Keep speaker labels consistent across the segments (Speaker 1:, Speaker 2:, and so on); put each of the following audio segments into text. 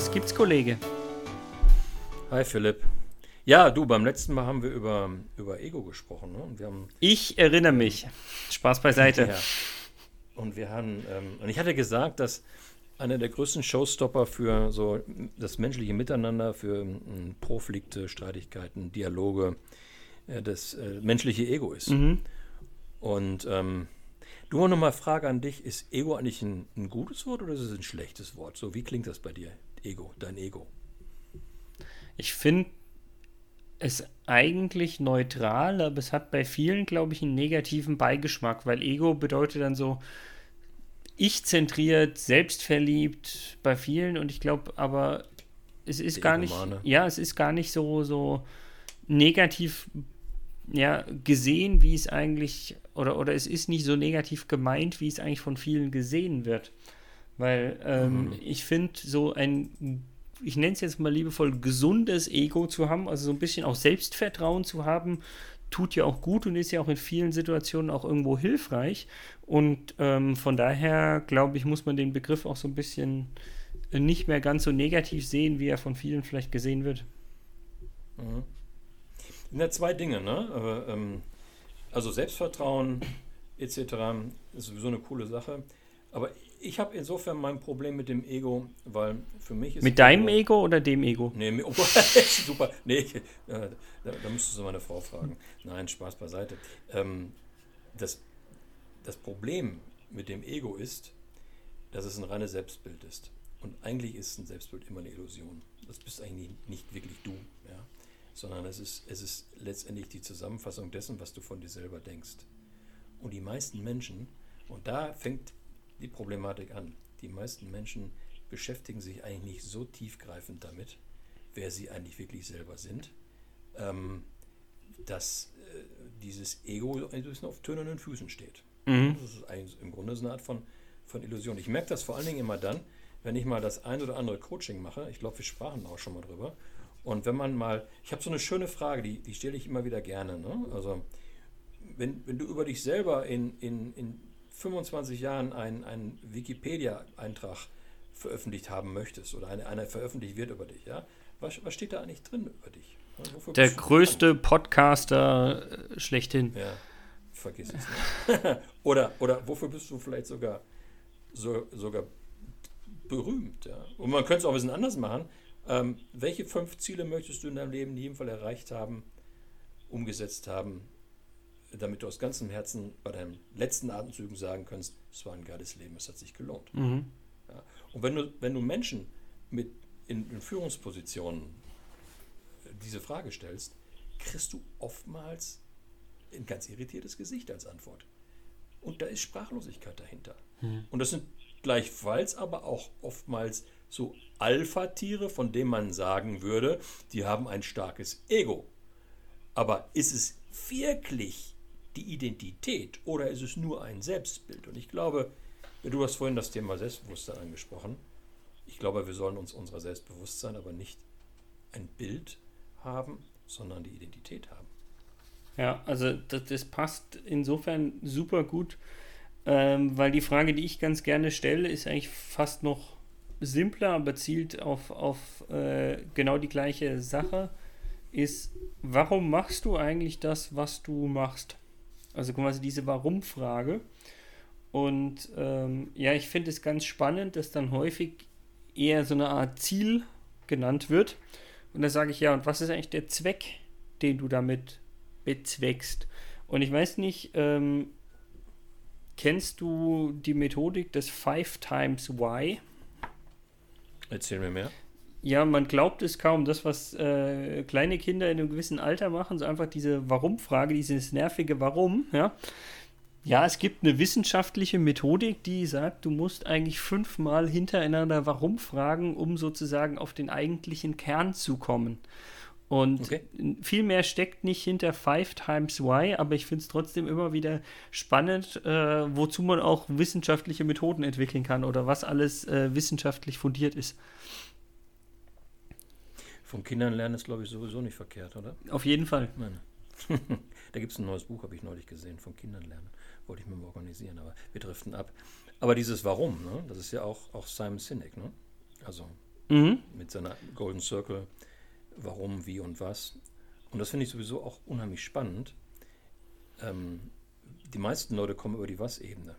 Speaker 1: Was gibt's, Kollege?
Speaker 2: Hi Philipp. Ja, du, beim letzten Mal haben wir über, über Ego gesprochen. Ne? Und wir haben,
Speaker 1: Ich erinnere mich. Spaß beiseite.
Speaker 2: ja. Und wir haben, ähm, und ich hatte gesagt, dass einer der größten Showstopper für so das menschliche Miteinander, für ähm, Proflikte, Streitigkeiten, Dialoge, äh, das äh, menschliche Ego ist.
Speaker 1: Mhm.
Speaker 2: Und ähm, du noch mal Frage an dich: Ist Ego eigentlich ein, ein gutes Wort oder ist es ein schlechtes Wort? So, wie klingt das bei dir? Ego, dein Ego.
Speaker 1: Ich finde es eigentlich neutral, aber es hat bei vielen, glaube ich, einen negativen Beigeschmack, weil Ego bedeutet dann so ich-zentriert, selbstverliebt bei vielen und ich glaube aber es ist
Speaker 2: Der
Speaker 1: gar nicht, ja, es ist gar nicht so, so negativ ja, gesehen, wie es eigentlich, oder, oder es ist nicht so negativ gemeint, wie es eigentlich von vielen gesehen wird. Weil ähm,
Speaker 2: Mhm.
Speaker 1: ich finde, so ein, ich nenne es jetzt mal liebevoll, gesundes Ego zu haben, also so ein bisschen auch Selbstvertrauen zu haben, tut ja auch gut und ist ja auch in vielen Situationen auch irgendwo hilfreich. Und ähm, von daher, glaube ich, muss man den Begriff auch so ein bisschen äh, nicht mehr ganz so negativ sehen, wie er von vielen vielleicht gesehen wird.
Speaker 2: Mhm. Sind ja zwei Dinge, ne? Ähm, also Selbstvertrauen etc. ist sowieso eine coole Sache. Aber ich habe insofern mein Problem mit dem Ego, weil für mich ist
Speaker 1: Mit deinem Ego oder dem Ego?
Speaker 2: Nee, oh, super. Nee, äh, da, da müsstest du meine Frau fragen. Nein, Spaß beiseite. Ähm, das, das Problem mit dem Ego ist, dass es ein reines Selbstbild ist. Und eigentlich ist ein Selbstbild immer eine Illusion. Das bist eigentlich nicht, nicht wirklich du, ja? sondern es ist, es ist letztendlich die Zusammenfassung dessen, was du von dir selber denkst. Und die meisten Menschen, und da fängt die Problematik an, die meisten Menschen beschäftigen sich eigentlich nicht so tiefgreifend damit, wer sie eigentlich wirklich selber sind, ähm, dass äh, dieses Ego ein bisschen auf tönernen Füßen steht.
Speaker 1: Mhm.
Speaker 2: Das ist eigentlich im Grunde so eine Art von, von Illusion. Ich merke das vor allen Dingen immer dann, wenn ich mal das ein oder andere Coaching mache. Ich glaube, wir sprachen auch schon mal drüber. Und wenn man mal, ich habe so eine schöne Frage, die, die stelle ich immer wieder gerne. Ne? Also, wenn, wenn du über dich selber in, in, in 25 Jahren einen, einen Wikipedia-Eintrag veröffentlicht haben möchtest oder eine, einer veröffentlicht wird über dich, ja, was, was steht da eigentlich drin über dich? Wofür
Speaker 1: Der größte Podcaster äh, schlechthin.
Speaker 2: Ja, vergiss es nicht. oder, oder wofür bist du vielleicht sogar, so, sogar berühmt? Ja? Und man könnte es auch ein bisschen anders machen. Ähm, welche fünf Ziele möchtest du in deinem Leben in jedem Fall erreicht haben, umgesetzt haben, damit du aus ganzem Herzen bei deinen letzten Atemzügen sagen kannst, es war ein geiles Leben, es hat sich gelohnt.
Speaker 1: Mhm.
Speaker 2: Ja. Und wenn du, wenn du Menschen mit in, in Führungspositionen diese Frage stellst, kriegst du oftmals ein ganz irritiertes Gesicht als Antwort. Und da ist Sprachlosigkeit dahinter. Und das sind gleichfalls aber auch oftmals so Alpha-Tiere, von denen man sagen würde, die haben ein starkes Ego. Aber ist es wirklich die Identität oder ist es nur ein Selbstbild? Und ich glaube, du hast vorhin das Thema Selbstbewusstsein angesprochen. Ich glaube, wir sollen uns unserer selbst bewusst sein, aber nicht ein Bild haben, sondern die Identität haben.
Speaker 1: Ja, also das, das passt insofern super gut, ähm, weil die Frage, die ich ganz gerne stelle, ist eigentlich fast noch simpler, aber zielt auf, auf äh, genau die gleiche Sache, ist, warum machst du eigentlich das, was du machst? Also quasi diese Warum-Frage. Und ähm, ja, ich finde es ganz spannend, dass dann häufig eher so eine Art Ziel genannt wird. Und da sage ich, ja, und was ist eigentlich der Zweck, den du damit bezweckst? Und ich weiß nicht, ähm, kennst du die Methodik des Five Times Why?
Speaker 2: Erzähl mir mehr.
Speaker 1: Ja, man glaubt es kaum, das, was äh, kleine Kinder in einem gewissen Alter machen, so einfach diese Warum-Frage, dieses nervige Warum, ja. Ja, es gibt eine wissenschaftliche Methodik, die sagt, du musst eigentlich fünfmal hintereinander Warum fragen, um sozusagen auf den eigentlichen Kern zu kommen. Und
Speaker 2: Okay.
Speaker 1: viel mehr steckt nicht hinter Five Times Why, aber ich finde es trotzdem immer wieder spannend, äh, wozu man auch wissenschaftliche Methoden entwickeln kann oder was alles äh, wissenschaftlich fundiert ist.
Speaker 2: Von Kindern lernen ist, glaube ich, sowieso nicht verkehrt, oder?
Speaker 1: Auf jeden Fall.
Speaker 2: Nein. da gibt es ein neues Buch, habe ich neulich gesehen, von Kindern lernen. Wollte ich mir mal organisieren, aber wir driften ab. Aber dieses Warum, ne, das ist ja auch, auch Simon Sinek. Ne? Also mhm. mit seiner Golden Circle, warum, wie und was. Und das finde ich sowieso auch unheimlich spannend. Ähm, die meisten Leute kommen über die Was-Ebene.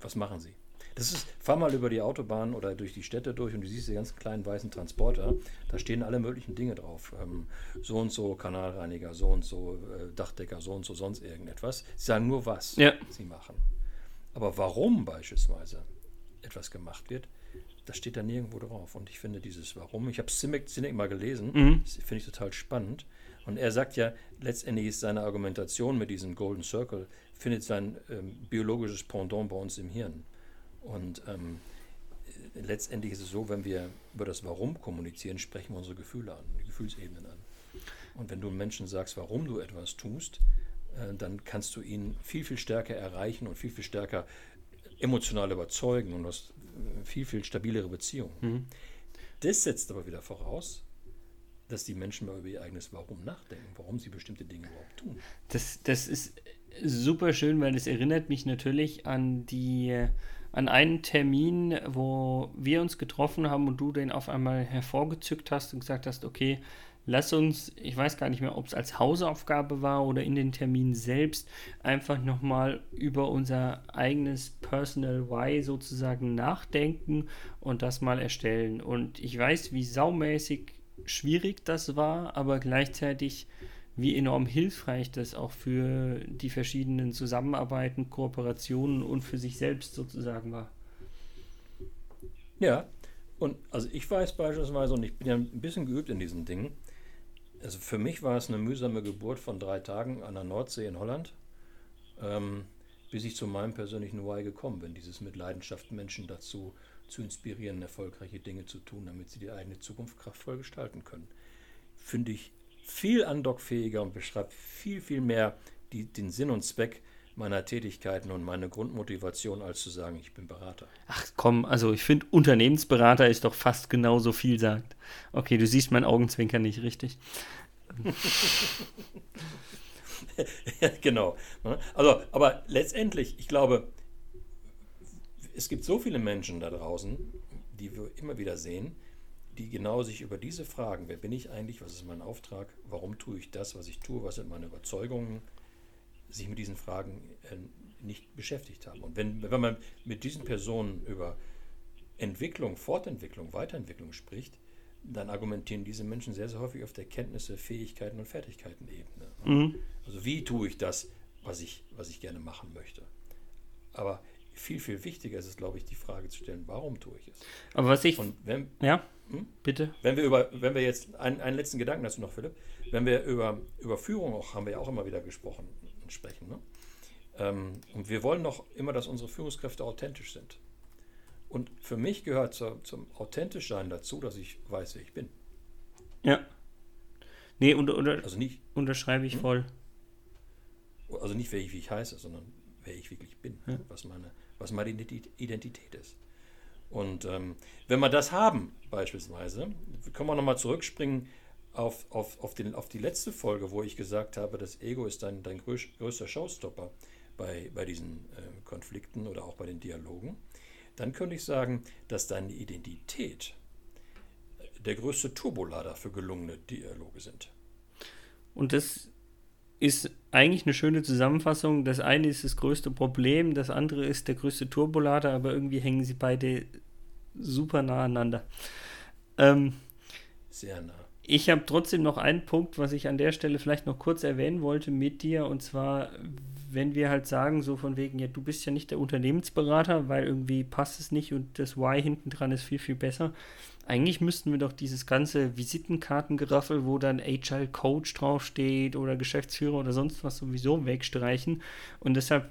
Speaker 2: Was machen sie? Das ist, fahr mal über die Autobahn oder durch die Städte durch und du siehst die ganz kleinen weißen Transporter. Da stehen alle möglichen Dinge drauf. Ähm, so und so Kanalreiniger, so und so äh, Dachdecker, so und so sonst irgendetwas. Sie sagen nur, was ja. sie machen. Aber warum beispielsweise etwas gemacht wird, das steht da nirgendwo drauf. Und ich finde dieses Warum, ich habe Simic mal gelesen, mhm. finde ich total spannend. Und er sagt ja, letztendlich ist seine Argumentation mit diesem Golden Circle, findet sein ähm, biologisches Pendant bei uns im Hirn. Und ähm, letztendlich ist es so, wenn wir über das Warum kommunizieren, sprechen wir unsere Gefühle an, die Gefühlsebenen an. Und wenn du Menschen sagst, warum du etwas tust, äh, dann kannst du ihn viel, viel stärker erreichen und viel, viel stärker emotional überzeugen und hast äh, viel, viel stabilere Beziehungen. Mhm. Das setzt aber wieder voraus, dass die Menschen mal über ihr eigenes Warum nachdenken, warum sie bestimmte Dinge überhaupt tun.
Speaker 1: Das, das ist super schön, weil es erinnert mich natürlich an die an einen Termin, wo wir uns getroffen haben und du den auf einmal hervorgezückt hast und gesagt hast, okay, lass uns, ich weiß gar nicht mehr, ob es als Hausaufgabe war oder in den Termin selbst, einfach nochmal über unser eigenes Personal Why sozusagen nachdenken und das mal erstellen. Und ich weiß, wie saumäßig schwierig das war, aber gleichzeitig wie enorm hilfreich das auch für die verschiedenen Zusammenarbeiten, Kooperationen und für sich selbst sozusagen war.
Speaker 2: Ja, und also ich weiß beispielsweise, und ich bin ja ein bisschen geübt in diesen Dingen, also für mich war es eine mühsame Geburt von drei Tagen an der Nordsee in Holland, ähm, bis ich zu meinem persönlichen Why gekommen bin, dieses mit Leidenschaft Menschen dazu zu inspirieren, erfolgreiche Dinge zu tun, damit sie die eigene Zukunft kraftvoll gestalten können. Finde ich viel andockfähiger und beschreibt viel, viel mehr die, den Sinn und Zweck meiner Tätigkeiten und meine Grundmotivation, als zu sagen, ich bin Berater.
Speaker 1: Ach komm, also ich finde, Unternehmensberater ist doch fast genauso viel sagt. Okay, du siehst meinen Augenzwinker nicht richtig.
Speaker 2: genau. Also, aber letztendlich, ich glaube, es gibt so viele Menschen da draußen, die wir immer wieder sehen, die genau sich über diese Fragen, wer bin ich eigentlich, was ist mein Auftrag, warum tue ich das, was ich tue, was sind meine Überzeugungen, sich mit diesen Fragen äh, nicht beschäftigt haben. Und wenn, wenn man mit diesen Personen über Entwicklung, Fortentwicklung, Weiterentwicklung spricht, dann argumentieren diese Menschen sehr, sehr häufig auf der Kenntnisse, Fähigkeiten und Fertigkeiten-Ebene. Mhm. Also wie tue ich das, was ich, was ich gerne machen möchte. Aber viel, viel wichtiger ist es, glaube ich, die Frage zu stellen, warum tue ich es?
Speaker 1: Aber was ich.
Speaker 2: Und wenn,
Speaker 1: ja, hm? bitte.
Speaker 2: Wenn wir über, wenn wir jetzt, einen, einen letzten Gedanken dazu noch, Philipp, wenn wir über, über Führung auch, haben wir ja auch immer wieder gesprochen und sprechen. Ne? Ähm, und wir wollen doch immer, dass unsere Führungskräfte authentisch sind. Und für mich gehört zur, zum authentisch sein dazu, dass ich weiß, wer ich bin.
Speaker 1: Ja. Nee, unter, unter, also nicht, unterschreibe ich hm? voll.
Speaker 2: Also nicht, wer ich, wie ich heiße, sondern wer ich wirklich bin, ja. was meine was meine Identität ist. Und ähm, wenn wir das haben, beispielsweise, können wir nochmal zurückspringen auf, auf, auf, den, auf die letzte Folge, wo ich gesagt habe, das Ego ist dein, dein größter Showstopper bei, bei diesen äh, Konflikten oder auch bei den Dialogen. Dann könnte ich sagen, dass deine Identität der größte Turbolader für gelungene Dialoge sind.
Speaker 1: Und das ist eigentlich eine schöne Zusammenfassung. Das eine ist das größte Problem, das andere ist der größte Turbolader, aber irgendwie hängen sie beide super nah aneinander. Ähm,
Speaker 2: Sehr nah.
Speaker 1: Ich habe trotzdem noch einen Punkt, was ich an der Stelle vielleicht noch kurz erwähnen wollte mit dir, und zwar, wenn wir halt sagen, so von wegen, ja, du bist ja nicht der Unternehmensberater, weil irgendwie passt es nicht und das Why hinten dran ist viel, viel besser. Eigentlich müssten wir doch dieses ganze Visitenkartengeraffel, wo dann Agile Coach draufsteht oder Geschäftsführer oder sonst was sowieso wegstreichen. Und deshalb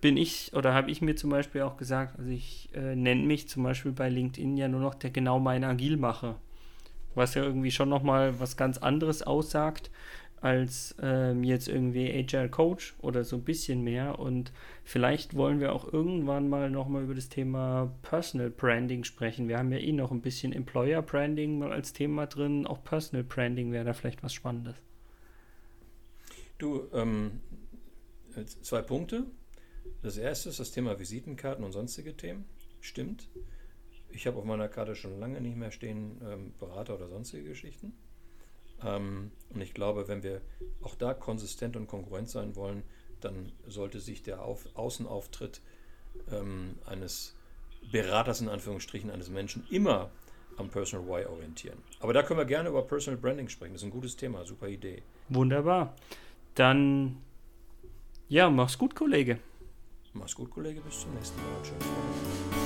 Speaker 1: bin ich oder habe ich mir zum Beispiel auch gesagt, also ich äh, nenne mich zum Beispiel bei LinkedIn ja nur noch der genau mein Agilmacher. Was ja irgendwie schon nochmal was ganz anderes aussagt als ähm, jetzt irgendwie Agile Coach oder so ein bisschen mehr. Und vielleicht wollen wir auch irgendwann mal nochmal über das Thema Personal Branding sprechen. Wir haben ja eh noch ein bisschen Employer Branding mal als Thema drin. Auch Personal Branding wäre da vielleicht was Spannendes.
Speaker 2: Du, ähm, zwei Punkte. Das erste ist das Thema Visitenkarten und sonstige Themen. Stimmt. Ich habe auf meiner Karte schon lange nicht mehr stehen ähm, Berater oder sonstige Geschichten. Ähm, und ich glaube, wenn wir auch da konsistent und konkurrent sein wollen, dann sollte sich der auf Außenauftritt ähm, eines Beraters in Anführungsstrichen eines Menschen immer am Personal Y orientieren. Aber da können wir gerne über Personal Branding sprechen. Das ist ein gutes Thema, super Idee.
Speaker 1: Wunderbar. Dann, ja, mach's gut, Kollege.
Speaker 2: Mach's gut, Kollege. Bis zum nächsten Mal. Tschüss.